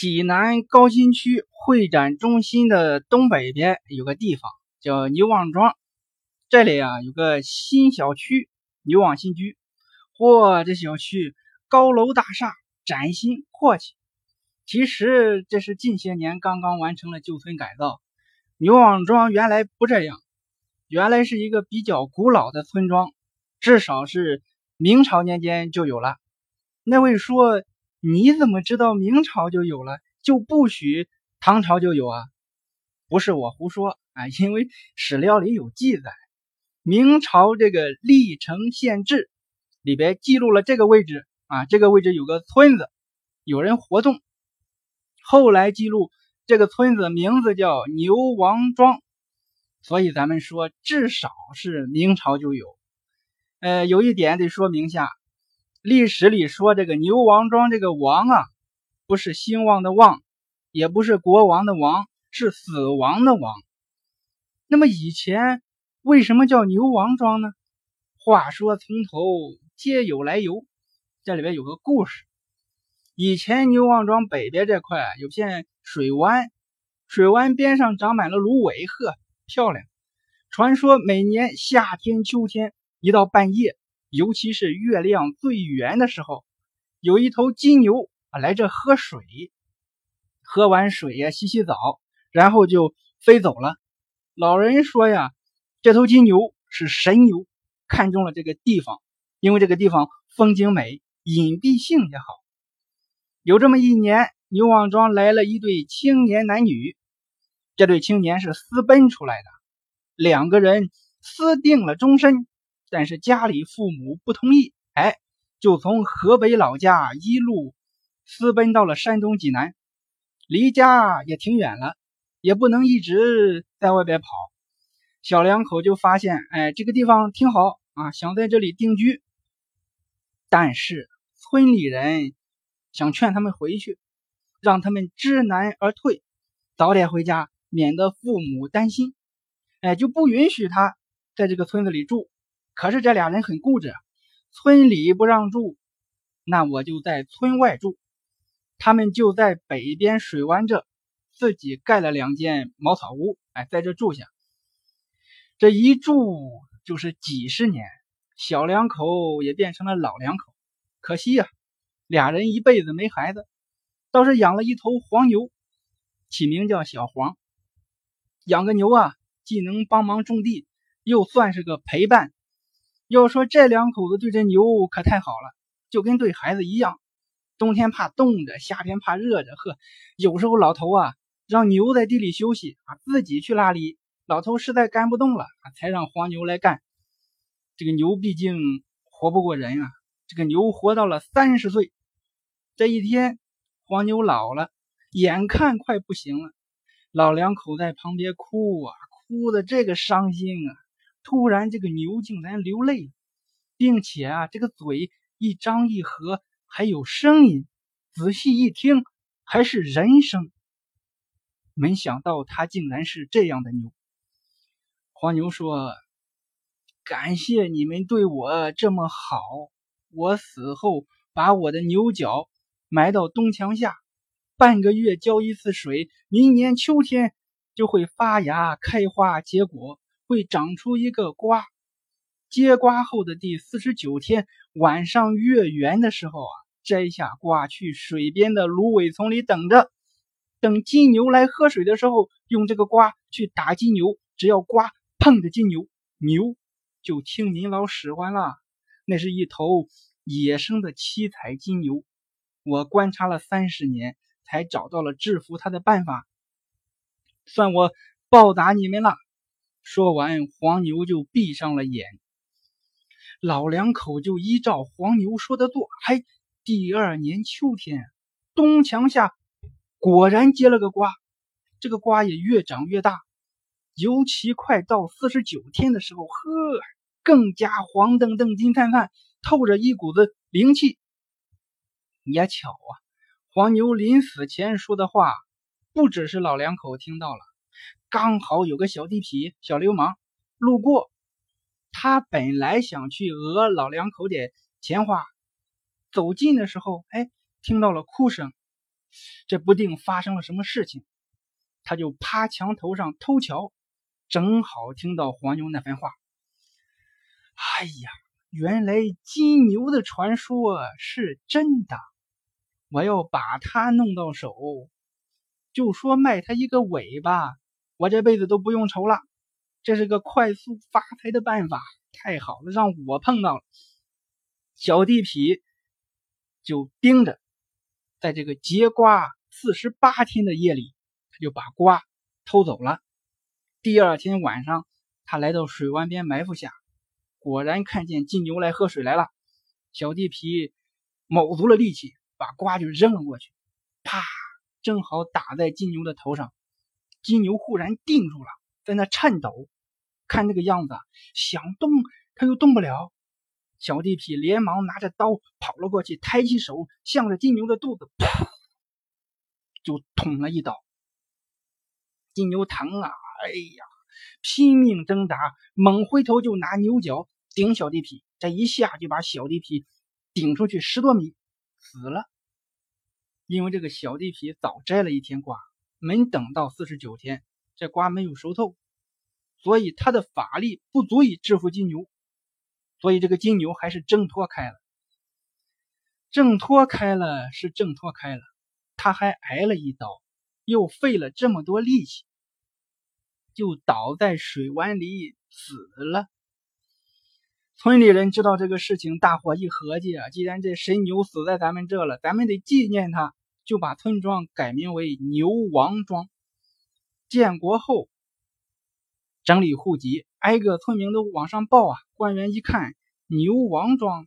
济南高新区会展中心的东北边有个地方叫牛王庄，这里啊有个新小区牛王新居。嚯，这小区高楼大厦，崭新阔气。其实这是近些年刚刚完成了旧村改造。牛王庄原来不这样，原来是一个比较古老的村庄，至少是明朝年间就有了。那位说。你怎么知道明朝就有了，就不许唐朝就有啊？不是我胡说啊，因为史料里有记载，明朝这个《历城县志》里边记录了这个位置啊，这个位置有个村子，有人活动。后来记录这个村子名字叫牛王庄，所以咱们说至少是明朝就有。呃，有一点得说明下。历史里说这个牛王庄这个王啊，不是兴旺的旺，也不是国王的王，是死亡的亡。那么以前为什么叫牛王庄呢？话说从头皆有来由，这里边有个故事。以前牛王庄北边这块有片水湾，水湾边上长满了芦苇，呵，漂亮。传说每年夏天、秋天，一到半夜。尤其是月亮最圆的时候，有一头金牛啊来这喝水，喝完水呀洗洗澡，然后就飞走了。老人说呀，这头金牛是神牛，看中了这个地方，因为这个地方风景美，隐蔽性也好。有这么一年，牛王庄来了一对青年男女，这对青年是私奔出来的，两个人私定了终身。但是家里父母不同意，哎，就从河北老家一路私奔到了山东济南，离家也挺远了，也不能一直在外边跑。小两口就发现，哎，这个地方挺好啊，想在这里定居。但是村里人想劝他们回去，让他们知难而退，早点回家，免得父母担心。哎，就不允许他在这个村子里住。可是这俩人很固执，村里不让住，那我就在村外住。他们就在北边水湾这自己盖了两间茅草屋，哎，在这住下。这一住就是几十年，小两口也变成了老两口。可惜呀，俩人一辈子没孩子，倒是养了一头黄牛，起名叫小黄。养个牛啊，既能帮忙种地，又算是个陪伴。要说这两口子对这牛可太好了，就跟对孩子一样。冬天怕冻着，夏天怕热着。呵，有时候老头啊让牛在地里休息啊，自己去拉犁。老头实在干不动了，才让黄牛来干。这个牛毕竟活不过人啊。这个牛活到了三十岁，这一天黄牛老了，眼看快不行了，老两口在旁边哭啊，哭的这个伤心啊。突然，这个牛竟然流泪，并且啊，这个嘴一张一合，还有声音。仔细一听，还是人声。没想到它竟然是这样的牛。黄牛说：“感谢你们对我这么好，我死后把我的牛角埋到东墙下，半个月浇一次水，明年秋天就会发芽、开花、结果。”会长出一个瓜，结瓜后的第四十九天晚上月圆的时候啊，摘下瓜去水边的芦苇丛里等着，等金牛来喝水的时候，用这个瓜去打金牛，只要瓜碰着金牛，牛就听您老使唤了。那是一头野生的七彩金牛，我观察了三十年，才找到了制服它的办法，算我报答你们了。说完，黄牛就闭上了眼。老两口就依照黄牛说的做。嘿，第二年秋天，东墙下果然结了个瓜，这个瓜也越长越大。尤其快到四十九天的时候，呵，更加黄澄澄、金灿灿，透着一股子灵气。也巧啊，黄牛临死前说的话，不只是老两口听到了。刚好有个小地痞、小流氓路过，他本来想去讹老两口点钱花，走近的时候，哎，听到了哭声，这不定发生了什么事情。他就趴墙头上偷瞧，正好听到黄牛那番话。哎呀，原来金牛的传说是真的！我要把它弄到手，就说卖他一个尾巴，我这辈子都不用愁了。这是个快速发财的办法，太好了，让我碰到了。小地痞就盯着，在这个结瓜四十八天的夜里。他就把瓜偷走了。第二天晚上，他来到水湾边埋伏下，果然看见金牛来喝水来了。小地皮卯足了力气，把瓜就扔了过去，啪，正好打在金牛的头上。金牛忽然定住了，在那颤抖，看那个样子，想动他又动不了。小地痞连忙拿着刀跑了过去，抬起手，向着金牛的肚子，噗，就捅了一刀。金牛疼啊！哎呀，拼命挣扎，猛回头就拿牛角顶小地痞，这一下就把小地痞顶出去十多米，死了。因为这个小地痞早摘了一天瓜，没等到四十九天，这瓜没有熟透，所以他的法力不足以制服金牛，所以这个金牛还是挣脱开了。挣脱开了是挣脱开了，他还挨了一刀。又费了这么多力气，就倒在水湾里死了。村里人知道这个事情，大伙一合计啊，既然这神牛死在咱们这了，咱们得纪念他，就把村庄改名为牛王庄。建国后，整理户籍，挨个村民都往上报啊。官员一看牛王庄，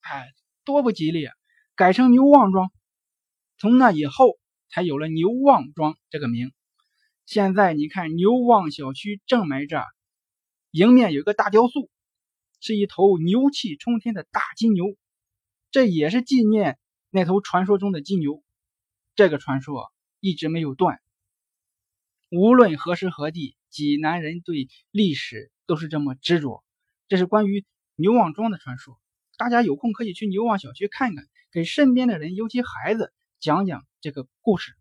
哎，多不吉利，啊，改成牛旺庄。从那以后。才有了牛旺庄这个名。现在你看，牛旺小区正门这迎面有一个大雕塑，是一头牛气冲天的大金牛，这也是纪念那头传说中的金牛。这个传说一直没有断。无论何时何地，济南人对历史都是这么执着。这是关于牛旺庄的传说，大家有空可以去牛旺小区看看，给身边的人，尤其孩子。讲讲这个故事。